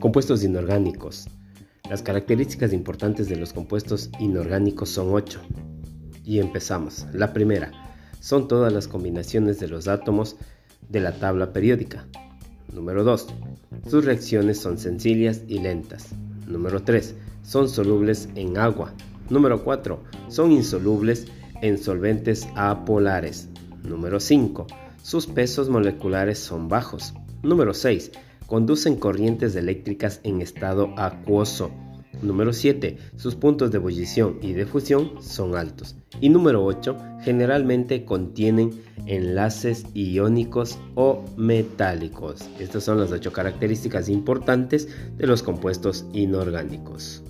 Compuestos inorgánicos. Las características importantes de los compuestos inorgánicos son 8. Y empezamos. La primera, son todas las combinaciones de los átomos de la tabla periódica. Número 2. Sus reacciones son sencillas y lentas. Número 3. Son solubles en agua. Número 4. Son insolubles en solventes apolares. Número 5. Sus pesos moleculares son bajos. Número 6 conducen corrientes eléctricas en estado acuoso. Número 7. Sus puntos de ebullición y de fusión son altos. Y número 8. Generalmente contienen enlaces iónicos o metálicos. Estas son las 8 características importantes de los compuestos inorgánicos.